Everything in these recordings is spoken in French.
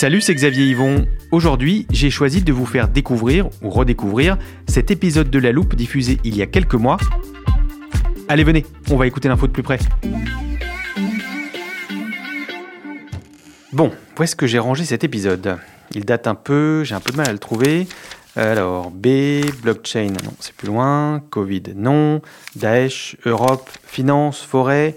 Salut, c'est Xavier Yvon. Aujourd'hui, j'ai choisi de vous faire découvrir ou redécouvrir cet épisode de La Loupe diffusé il y a quelques mois. Allez, venez, on va écouter l'info de plus près. Bon, où est-ce que j'ai rangé cet épisode? Il date un peu, j'ai un peu de mal à le trouver. Alors, B, blockchain, non, c'est plus loin. Covid, non. Daesh, Europe, finance, forêt.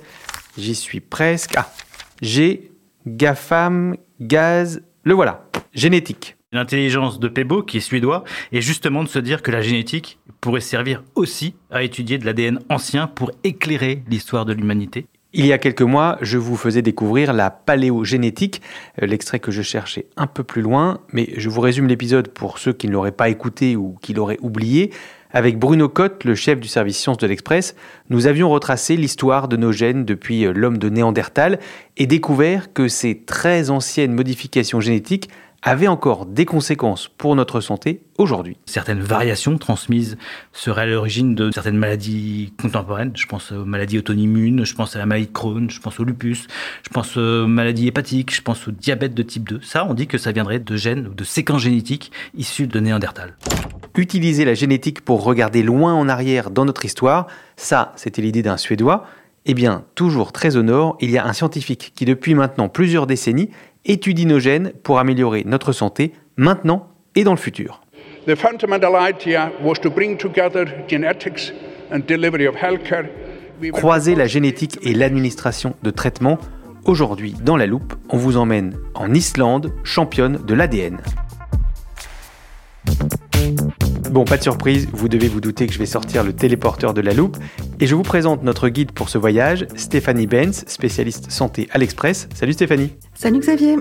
J'y suis presque. Ah, G, GAFAM, gaz, le voilà. Génétique. L'intelligence de Pebo, qui est suédois, est justement de se dire que la génétique pourrait servir aussi à étudier de l'ADN ancien pour éclairer l'histoire de l'humanité. Il y a quelques mois, je vous faisais découvrir la paléogénétique, euh, l'extrait que je cherchais un peu plus loin, mais je vous résume l'épisode pour ceux qui ne l'auraient pas écouté ou qui l'auraient oublié. Avec Bruno Cotte, le chef du service sciences de l'Express, nous avions retracé l'histoire de nos gènes depuis euh, l'homme de Néandertal et découvert que ces très anciennes modifications génétiques avaient encore des conséquences pour notre santé aujourd'hui. Certaines variations transmises seraient à l'origine de certaines maladies contemporaines. Je pense aux maladies auto-immunes, je pense à la maladie de Crohn, je pense au lupus, je pense aux maladies hépatiques, je pense au diabète de type 2. Ça, on dit que ça viendrait de gènes ou de séquences génétiques issues de Néandertal. Utiliser la génétique pour regarder loin en arrière dans notre histoire, ça, c'était l'idée d'un Suédois. Eh bien, toujours très au nord, il y a un scientifique qui, depuis maintenant plusieurs décennies, étudie nos gènes pour améliorer notre santé maintenant et dans le futur. The fundamental idea was to bring together genetics and delivery of healthcare. We were Croiser la génétique et l'administration de traitements. Aujourd'hui, dans la loupe, on vous emmène en Islande, championne de l'ADN. Bon, pas de surprise, vous devez vous douter que je vais sortir le téléporteur de la loupe et je vous présente notre guide pour ce voyage, Stéphanie Benz, spécialiste santé à l'Express. Salut Stéphanie. Salut Xavier.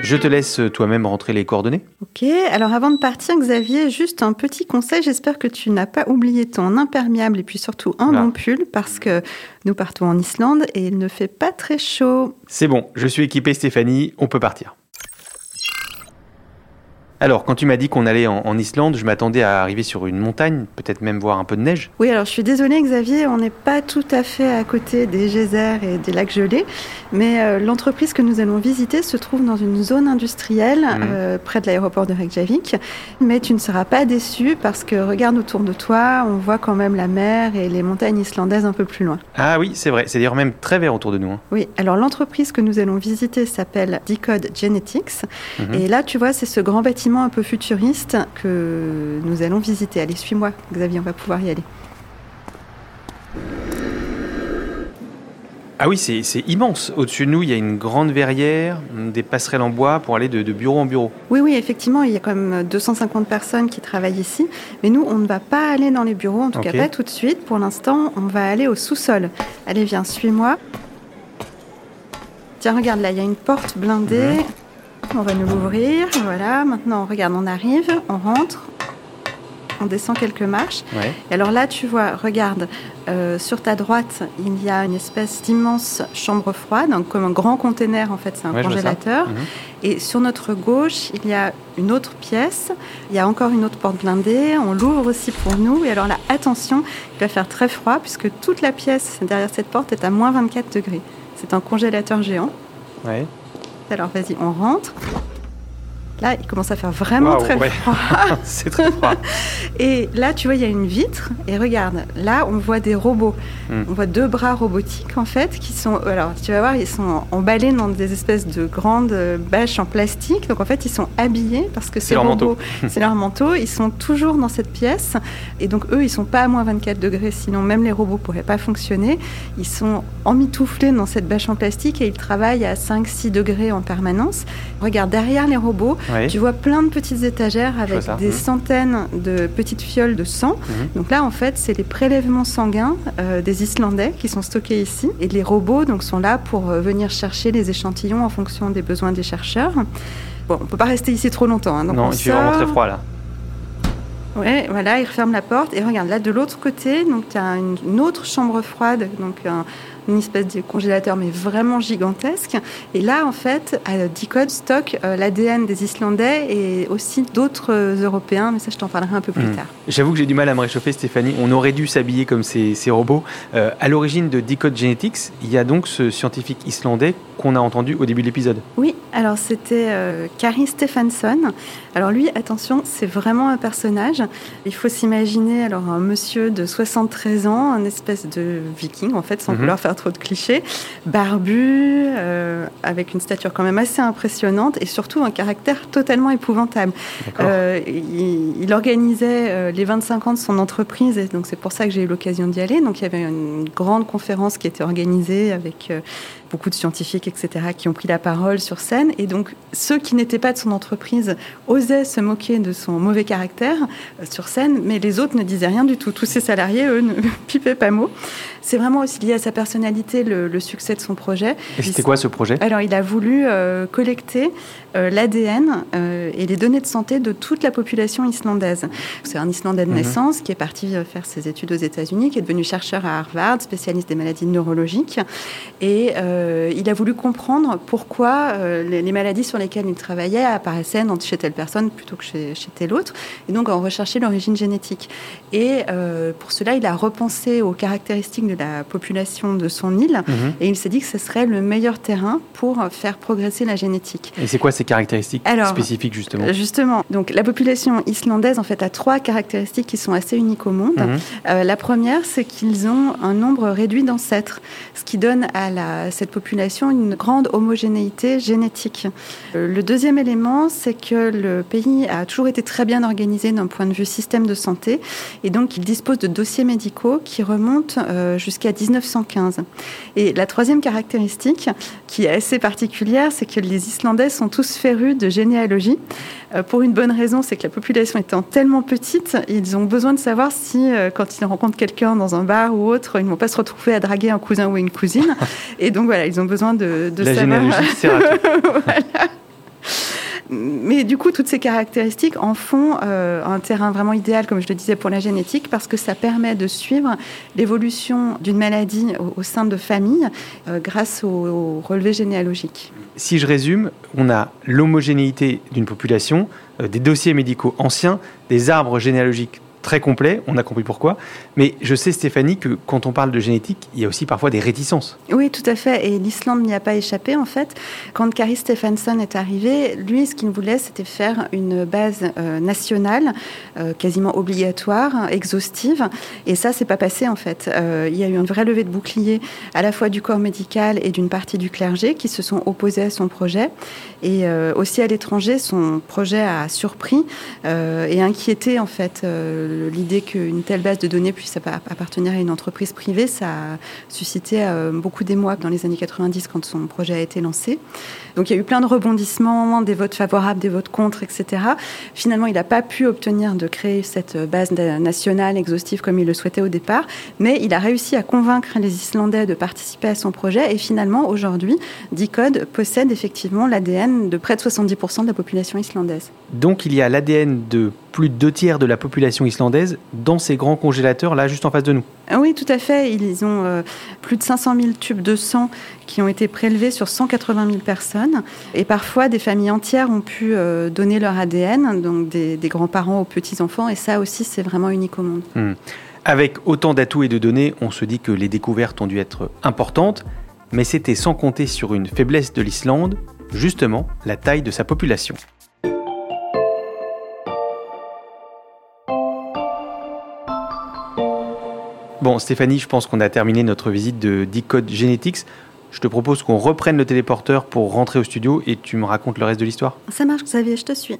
Je te laisse toi-même rentrer les coordonnées. Ok, alors avant de partir Xavier, juste un petit conseil, j'espère que tu n'as pas oublié ton imperméable et puis surtout un Ah. bon pull parce que nous partons en Islande et il ne fait pas très chaud. C'est bon, je suis équipé Stéphanie, on peut partir. Alors, quand tu m'as dit qu'on allait en, en Islande, je m'attendais à arriver sur une montagne, peut-être même voir un peu de neige. Oui, alors je suis désolée Xavier, on n'est pas tout à fait à côté des geysers et des lacs gelés, mais euh, l'entreprise que nous allons visiter se trouve dans une zone industrielle Mhm. euh, près de l'aéroport de Reykjavik. Mais tu ne seras pas déçu parce que regarde autour de toi, on voit quand même la mer et les montagnes islandaises un peu plus loin. Ah oui, c'est vrai, c'est d'ailleurs même très vert autour de nous. hein. Oui, alors l'entreprise que nous allons visiter s'appelle Decode Genetics. Mhm. Et là, tu vois, c'est ce grand bâtiment un peu futuriste que nous allons visiter. Allez, suis-moi, Xavier, on va pouvoir y aller. Ah oui, c'est immense. Au-dessus de nous, il y a une grande verrière, des passerelles en bois pour aller de, de bureau en bureau. Oui, oui, effectivement, il y a quand même 250 personnes qui travaillent ici. Mais nous, on ne va pas aller dans les bureaux, en tout cas pas tout de suite. Pour l'instant, on va aller au sous-sol. Allez, viens, suis-moi. Tiens, regarde, là, il y a une porte blindée. Mhm. On va nous l'ouvrir. Voilà, maintenant, regarde, on arrive, on rentre, on descend quelques marches. Ouais. Et alors là, tu vois, regarde, euh, sur ta droite, il y a une espèce d'immense chambre froide, donc comme un grand container, en fait, c'est un Ouais, congélateur. Mhm. Et sur notre gauche, il y a une autre pièce. Il y a encore une autre porte blindée. On l'ouvre aussi pour nous. Et alors là, attention, il va faire très froid puisque toute la pièce derrière cette porte est à moins 24 degrés. C'est un congélateur géant. Ouais. Alors vas-y, on rentre. Là, il commence à faire vraiment très ouais. froid. C'est très froid. Et là, tu vois, il y a une vitre. Et regarde, là, on voit des robots. Hmm. On voit deux bras robotiques, en fait, qui sont. Alors, tu vas voir, ils sont emballés dans des espèces de grandes euh, bâches en plastique. Donc, en fait, ils sont habillés parce que ces leur robots, c'est leur manteau. Ils sont toujours dans cette pièce. Et donc, eux, ils sont pas à moins 24 degrés. Sinon, même les robots pourraient pas fonctionner. Ils sont emmitouflés dans cette bâche en plastique et ils travaillent à 5-6 degrés en permanence. Regarde, derrière les robots, Tu vois plein de petites étagères avec des Mhm. centaines de petites fioles de sang. Mhm. Donc là, en fait, c'est les prélèvements sanguins euh, des Islandais qui sont stockés ici. Et les robots donc, sont là pour euh, venir chercher les échantillons en fonction des besoins des chercheurs. Bon, on peut pas rester ici trop longtemps. hein. Donc non, on il fait vraiment très froid là. Ouais, voilà, il referme la porte. Et regarde, là, de l'autre côté, donc tu as une, une autre chambre froide, donc un- une espèce de congélateur, mais vraiment gigantesque. Et là, en fait, Decode stocke euh, l'ADN des Islandais et aussi d'autres euh, Européens, mais ça, je t'en parlerai un peu plus Mhm. tard. J'avoue que j'ai du mal à me réchauffer, Stéphanie. On aurait dû s'habiller comme ces, ces robots. Euh, à l'origine de Decode Genetics, il y a donc ce scientifique islandais qu'on a entendu au début de l'épisode. Oui, alors c'était euh, Kari Stephenson. Alors lui, attention, c'est vraiment un personnage. Il faut s'imaginer alors un monsieur de 73 ans, un espèce de viking en fait, sans Mhm. vouloir faire trop de clichés, barbu, euh, avec une stature quand même assez impressionnante et surtout un caractère totalement épouvantable. Euh, il, il organisait euh, les 25 ans de son entreprise et donc c'est pour ça que j'ai eu l'occasion d'y aller. Donc il y avait une grande conférence qui était organisée avec beaucoup de scientifiques, etc., qui ont pris la parole sur scène. Et donc ceux qui n'étaient pas de son entreprise osaient se moquer de son mauvais caractère euh, sur scène, mais les autres ne disaient rien du tout. Tous ses salariés, eux, ne pipaient pas mot. C'est vraiment aussi lié à sa personnalité, le, le succès de son projet. Et c'était quoi ce projet? Alors, il a voulu euh, collecter euh, l'ADN euh, et les données de santé de toute la population islandaise. C'est un Islandais de Mhm. naissance qui est parti faire ses études aux États-Unis, qui est devenu chercheur à Harvard, spécialiste des maladies neurologiques. Et euh, il a voulu comprendre pourquoi euh, les, les maladies sur lesquelles il travaillait apparaissaient chez telle personne plutôt que chez, chez telle autre, et donc en rechercher l'origine génétique. Et euh, pour cela, il a repensé aux caractéristiques de la population de son île, Mhm. et il s'est dit que ce serait le meilleur terrain pour faire progresser la génétique. Et c'est quoi ces caractéristiques Alors, spécifiques justement? Euh, Justement, donc la population islandaise en fait a trois caractéristiques qui sont assez uniques au monde. Mhm. Euh, la première, c'est qu'ils ont un nombre réduit d'ancêtres, ce qui donne à la, cette population une grande homogénéité génétique. Euh, le deuxième élément, c'est que le pays a toujours été très bien organisé d'un point de vue système de santé, et donc il dispose de dossiers médicaux qui remontent euh, jusqu'à 1915. Et la troisième caractéristique, qui est assez particulière, c'est que les Islandais sont tous férus de généalogie. Euh, pour une bonne raison, c'est que la population étant tellement petite, ils ont besoin de savoir si, euh, quand ils rencontrent quelqu'un dans un bar ou autre, ils ne vont pas se retrouver à draguer un cousin ou une cousine. Et donc voilà, ils ont besoin de, de La savoir. généalogie. Voilà. Mais du coup, toutes ces caractéristiques en font euh, un terrain vraiment idéal, comme je le disais, pour la génétique, parce que ça permet de suivre l'évolution d'une maladie au, sein de familles euh, grâce au, au relevé généalogique. Si je résume, on a l'homogénéité d'une population, euh, des dossiers médicaux anciens, des arbres généalogiques très complets, on a compris pourquoi. Mais je sais, Stéphanie, que quand on parle de génétique, il y a aussi parfois des réticences. Oui, tout à fait. Et l'Islande n'y a pas échappé, en fait. Quand Kari Stephenson est arrivé, lui, ce qu'il voulait, c'était faire une base euh, nationale, euh, quasiment obligatoire, exhaustive. Et ça, c'est pas passé, en fait. Euh, il y a eu une vraie levée de bouclier, à la fois du corps médical et d'une partie du clergé, qui se sont opposés à son projet. Et aussi à l'étranger, son projet a surpris et inquiété, en fait, l'idée qu'une telle base de données puisse appa- appartenir à une entreprise privée. Ça a suscité euh, beaucoup d'émoi dans les années 90 quand son projet a été lancé. Donc il y a eu plein de rebondissements, des votes favorables, des votes contre, etc. Finalement, il n'a pas pu obtenir de créer cette base na- nationale exhaustive comme il le souhaitait au départ, mais il a réussi à convaincre les Islandais de participer à son projet et finalement, aujourd'hui, Decode possède effectivement l'ADN de près de 70% de la population islandaise. Donc il y a l'ADN de plus de deux tiers de la population islandaise dans ces grands congélateurs là juste en face de nous. Ah Oui, tout à fait. Ils ont euh, plus de 500 000 tubes de sang qui ont été prélevés sur 180 000 personnes. Et parfois, des familles entières ont pu euh, donner leur ADN, donc des, des grands-parents aux petits-enfants. Et ça aussi, c'est vraiment unique au monde. Hmm. Avec autant d'atouts et de données, on se dit que les découvertes ont dû être importantes, mais c'était sans compter sur une faiblesse de l'Islande, justement la taille de sa population. Bon, Stéphanie, je pense qu'on a terminé notre visite de Decode Genetics. Je te propose qu'on reprenne le téléporteur pour rentrer au studio et tu me racontes le reste de l'histoire. Ça marche, Xavier, je te suis.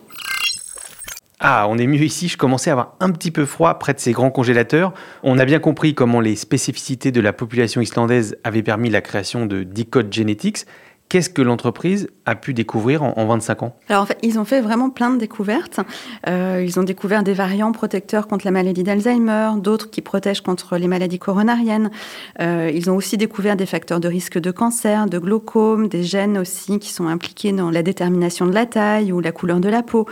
Ah, on est mieux ici, je commençais à avoir un petit peu froid près de ces grands congélateurs. On a bien compris comment les spécificités de la population islandaise avaient permis la création de Decode Genetics. Qu'est-ce que l'entreprise a pu découvrir en, 25 ans? Alors en fait, ils ont fait vraiment plein de découvertes. Euh, ils ont découvert des variants protecteurs contre la maladie d'Alzheimer, d'autres qui protègent contre les maladies coronariennes. Euh, ils ont aussi découvert des facteurs de risque de cancer, de glaucome, des gènes aussi qui sont impliqués dans la détermination de la taille ou la couleur de la peau.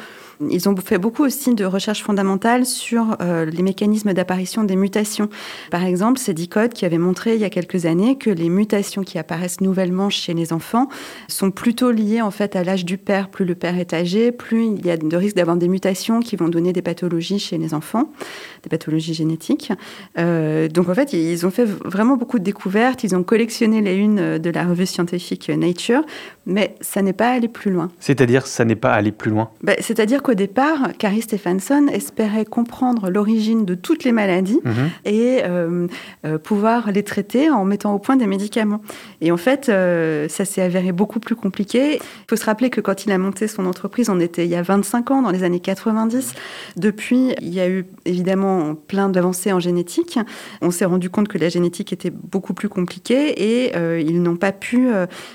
Ils ont fait beaucoup aussi de recherches fondamentales sur euh, les mécanismes d'apparition des mutations. Par exemple, c'est Dicode qui avait montré il y a quelques années que les mutations qui apparaissent nouvellement chez les enfants sont plutôt liées en fait à l'âge du père. Plus le père est âgé, plus il y a de risques d'avoir des mutations qui vont donner des pathologies chez les enfants, des pathologies génétiques. Euh, donc en fait, ils ont fait vraiment beaucoup de découvertes. Ils ont collectionné les unes de la revue scientifique Nature, mais ça n'est pas allé plus loin. C'est-à-dire, ça n'est pas allé plus loin? Ben, c'est-à-dire qu'au départ, Carrie Stephenson espérait comprendre l'origine de toutes les maladies mhm. et euh, euh, pouvoir les traiter en mettant au point des médicaments. Et en fait, euh, ça s'est avéré beaucoup plus compliqué. Il faut se rappeler que quand il a monté son entreprise, on était il y a 25 ans, dans les années 90. Depuis, il y a eu évidemment plein d'avancées en génétique. On s'est rendu compte que la génétique était beaucoup plus compliquée et ils n'ont pas pu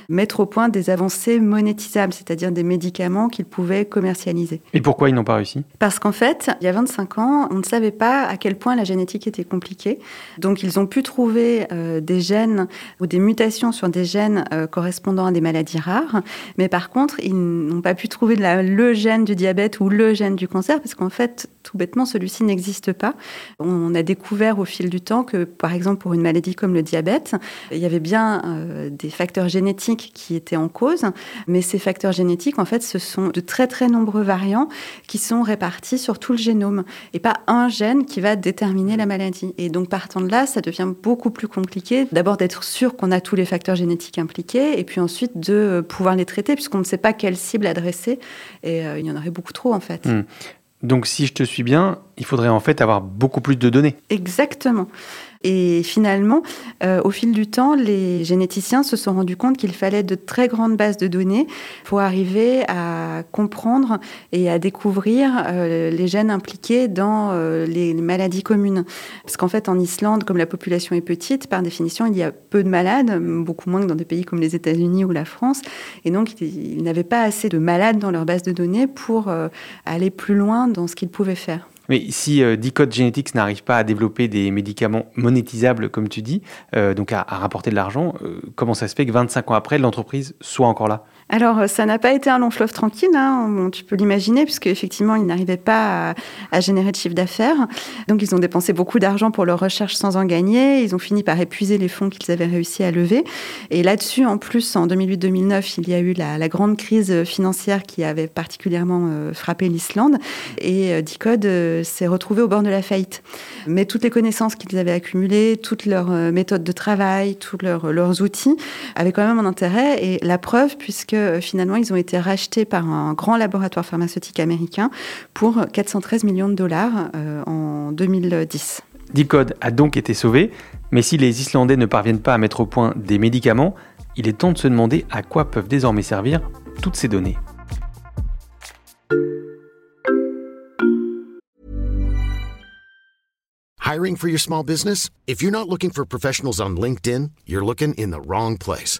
mettre au point des avancées monétisables, c'est-à-dire des médicaments qu'ils pouvaient commercialiser. Et pourquoi ils n'ont pas réussi? Parce qu'en fait, il y a 25 ans, on ne savait pas à quel point la génétique était compliquée. Donc ils ont pu trouver euh, des gènes ou des mutations sur des gènes euh, correspondant à des maladies rares. Mais par contre, ils n'ont pas pu trouver le gène du diabète ou le gène du cancer, parce qu'en fait, tout bêtement, celui-ci n'existe pas. On a découvert au fil du temps que, par exemple, pour une maladie comme le diabète, il y avait bien euh, des facteurs génétiques qui étaient en cause. Mais ces facteurs génétiques, en fait, ce sont de très très nombreux variants qui sont répartis sur tout le génome et pas un gène qui va déterminer la maladie. Et donc partant de là, ça devient beaucoup plus compliqué. D'abord d'être sûr qu'on a tous les facteurs génétiques impliqués et puis ensuite de pouvoir les traiter puisqu'on ne sait pas quelle cible adresser et euh, il y en aurait beaucoup trop en fait. Hmm. Donc si je te suis bien, il faudrait en fait avoir beaucoup plus de données. Exactement. Et finalement, euh, au fil du temps, les généticiens se sont rendus compte qu'il fallait de très grandes bases de données pour arriver à comprendre et à découvrir euh, les gènes impliqués dans euh, les maladies communes. Parce qu'en fait, en Islande, comme la population est petite, par définition, il y a peu de malades, beaucoup moins que dans des pays comme les États-Unis ou la France. Et donc, ils n'avaient pas assez de malades dans leur base de données pour aller plus loin dans ce qu'ils pouvaient faire. Mais si euh, Decode Genetics n'arrive pas à développer des médicaments monétisables, comme tu dis, euh, donc à, rapporter de l'argent, euh, comment ça se fait que 25 ans après, l'entreprise soit encore là? Alors, euh, ça n'a pas été un long fleuve tranquille, hein, tu peux l'imaginer, puisque effectivement, ils n'arrivaient pas à, générer de chiffre d'affaires. Donc, ils ont dépensé beaucoup d'argent pour leurs recherches sans en gagner. Ils ont fini par épuiser les fonds qu'ils avaient réussi à lever. Et là-dessus, en plus, en 2008-2009, il y a eu la, grande crise financière qui avait particulièrement euh, frappé l'Islande. Et euh, Dicode s'est retrouvé au bord de la faillite. Mais toutes les connaissances qu'ils avaient accumulées, toutes leurs méthodes de travail, tous leurs outils avaient quand même un intérêt. Et la preuve, puisque euh, finalement, ils ont été rachetés par un grand laboratoire pharmaceutique américain pour 413 millions de dollars euh, en 2010. Decode a donc été sauvé, mais si les Islandais ne parviennent pas à mettre au point des médicaments, il est temps de se demander à quoi peuvent désormais servir toutes ces données. Hiring for your small business? If you're not looking for professionals on LinkedIn, you're looking in the wrong place.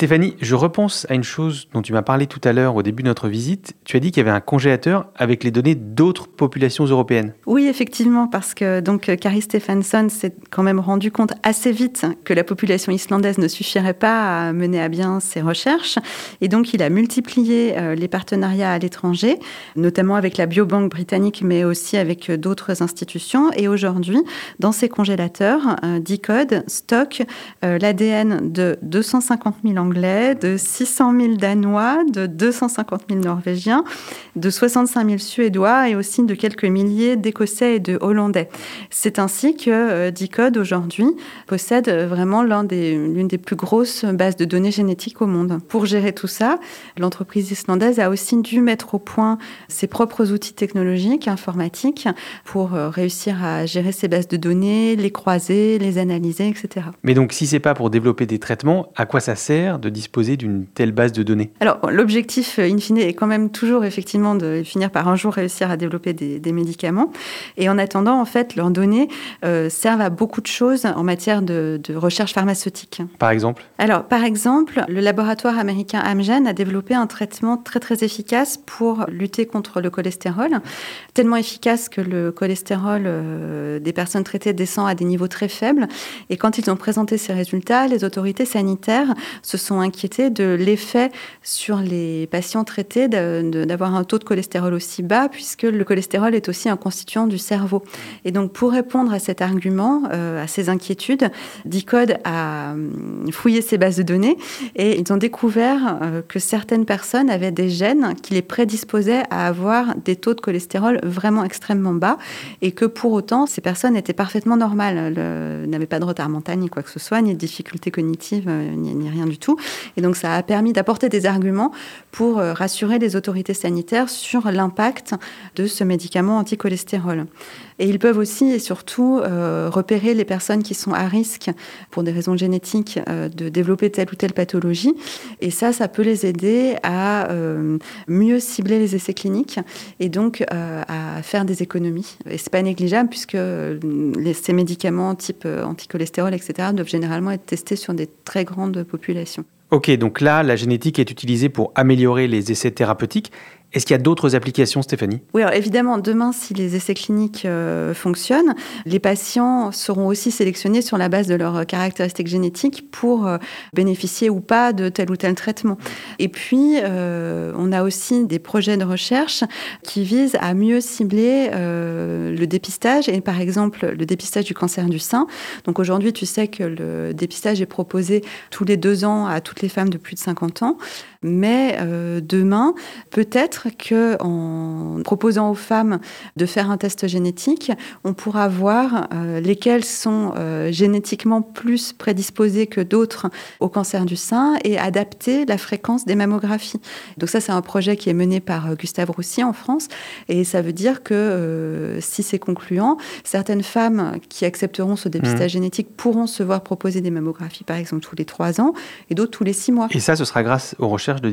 Stéphanie, je repense à une chose dont tu m'as parlé tout à l'heure au début de notre visite. Tu as dit qu'il y avait un congélateur avec les données d'autres populations européennes. Oui, effectivement, parce que donc Carrie Stephenson s'est quand même rendu compte assez vite que la population islandaise ne suffirait pas à mener à bien ses recherches. Et donc, il a multiplié euh, les partenariats à l'étranger, notamment avec la Biobank britannique, mais aussi avec d'autres institutions. Et aujourd'hui, dans ces congélateurs, euh, Decode stocke euh, l'ADN de 250 000 Anglais, de 600 000 Danois, de 250 000 Norvégiens, de 65 000 Suédois et aussi de quelques milliers d'Écossais et de Hollandais. C'est ainsi que euh, Decode aujourd'hui possède vraiment l'une des, des plus grosses bases de données génétiques au monde. Pour gérer tout ça, l'entreprise islandaise a aussi dû mettre au point ses propres outils technologiques, informatiques, pour euh, réussir à gérer ces bases de données, les croiser, les analyser, etc. Mais donc, si c'est pas pour développer des traitements, à quoi ça sert de disposer d'une telle base de données? Alors, l'objectif, in fine, est quand même toujours effectivement de finir par un jour réussir à développer des, des médicaments. Et en attendant, en fait, leurs données euh, servent à beaucoup de choses en matière de, de recherche pharmaceutique. Par exemple? Alors, par exemple, le laboratoire américain Amgen a développé un traitement très très efficace pour lutter contre le cholestérol, tellement efficace que le cholestérol euh, des personnes traitées descend à des niveaux très faibles. Et quand ils ont présenté ces résultats, les autorités sanitaires se sont inquiétées de l'effet sur les patients traités d'avoir un taux de cholestérol aussi bas, puisque le cholestérol est aussi un constituant du cerveau. Et donc, pour répondre à cet argument, euh, à ces inquiétudes, Decode a hum, fouillé ces bases de données et ils ont découvert euh, que certaines personnes avaient des gènes qui les prédisposaient à avoir des taux de cholestérol vraiment extrêmement bas et que pour autant, ces personnes étaient parfaitement normales, n'avaient pas de retard mental ni quoi que ce soit, ni de difficultés cognitives, euh, ni rien du tout. Et donc, ça a permis d'apporter des arguments pour euh, rassurer les autorités sanitaires sur l'impact de ce médicament anticholestérol. Et ils peuvent aussi et surtout euh, repérer les personnes qui sont à risque pour des raisons génétiques euh, de développer telle ou telle pathologie. Et ça, ça peut les aider à euh, mieux cibler les essais cliniques et donc à faire des économies. Et c'est pas négligeable puisque les, ces médicaments type anticholestérol, etc., doivent généralement être testés sur des très grandes populations. Ok, donc là, la génétique est utilisée pour améliorer les essais thérapeutiques. Est-ce qu'il y a d'autres applications, Stéphanie? Oui, alors évidemment, demain, si les essais cliniques euh, fonctionnent, les patients seront aussi sélectionnés sur la base de leurs caractéristiques génétiques pour euh, bénéficier ou pas de tel ou tel traitement. Et puis, euh, on a aussi des projets de recherche qui visent à mieux cibler le dépistage et par exemple le dépistage du cancer du sein. Donc aujourd'hui, tu sais que le dépistage est proposé tous les deux ans à toutes les femmes de plus de 50 ans. Mais euh, demain, peut-être que en proposant aux femmes de faire un test génétique, on pourra voir euh, lesquelles sont euh, génétiquement plus prédisposées que d'autres au cancer du sein et adapter la fréquence des mammographies. Donc ça, c'est un projet qui est mené par Gustave Roussy en France et ça veut dire que si c'est concluant, certaines femmes qui accepteront ce dépistage génétique pourront se voir proposer des mammographies, par exemple, tous les trois ans et d'autres tous les six mois. Et ça, ce sera grâce aux recherches de.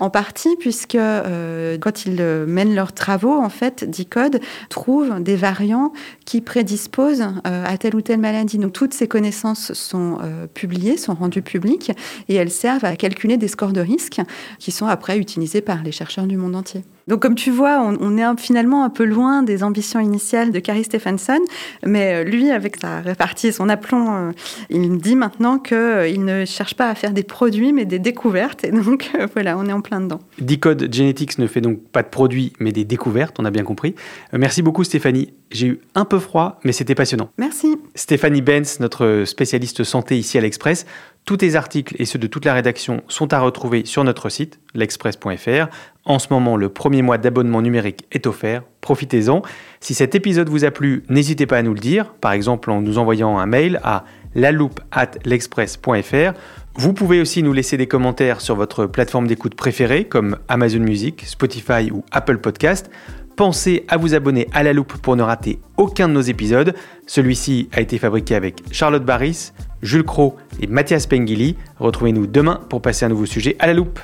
En partie, puisque euh, quand ils euh, mènent leurs travaux, en fait, Decode trouve des variants qui prédisposent euh, à telle ou telle maladie. Donc toutes ces connaissances sont publiées, sont rendues publiques, et elles servent à calculer des scores de risque qui sont après utilisés par les chercheurs du monde entier. Donc, comme tu vois, on, on est finalement un peu loin des ambitions initiales de Carrie Stephenson, mais euh, lui, avec sa répartie et son aplomb, euh, il me dit maintenant qu'il ne cherche pas à faire des produits, mais des découvertes. Et donc, euh, voilà, on est en plein dedans. Decode Genetics ne fait donc pas de produits, mais des découvertes, on a bien compris. Euh, merci beaucoup, Stéphanie. J'ai eu un peu froid, mais c'était passionnant. Merci. Stéphanie Benz, notre spécialiste santé ici à l'Express. Tous tes articles et ceux de toute la rédaction sont à retrouver sur notre site, l'express.fr. En ce moment, le premier mois d'abonnement numérique est offert. Profitez-en. Si cet épisode vous a plu, n'hésitez pas à nous le dire, par exemple en nous envoyant un mail à laloupe@l'express.fr. Vous pouvez aussi nous laisser des commentaires sur votre plateforme d'écoute préférée comme Amazon Music, Spotify ou Apple Podcast. Pensez à vous abonner à la loupe pour ne rater aucun de nos épisodes. Celui-ci a été fabriqué avec Charlotte Barris, Jules Cro et Mathias Pengili. Retrouvez-nous demain pour passer un nouveau sujet à la loupe.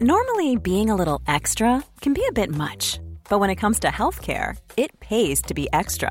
Normally, being a little extra can be a bit much, but when it comes to healthcare, it pays to be extra.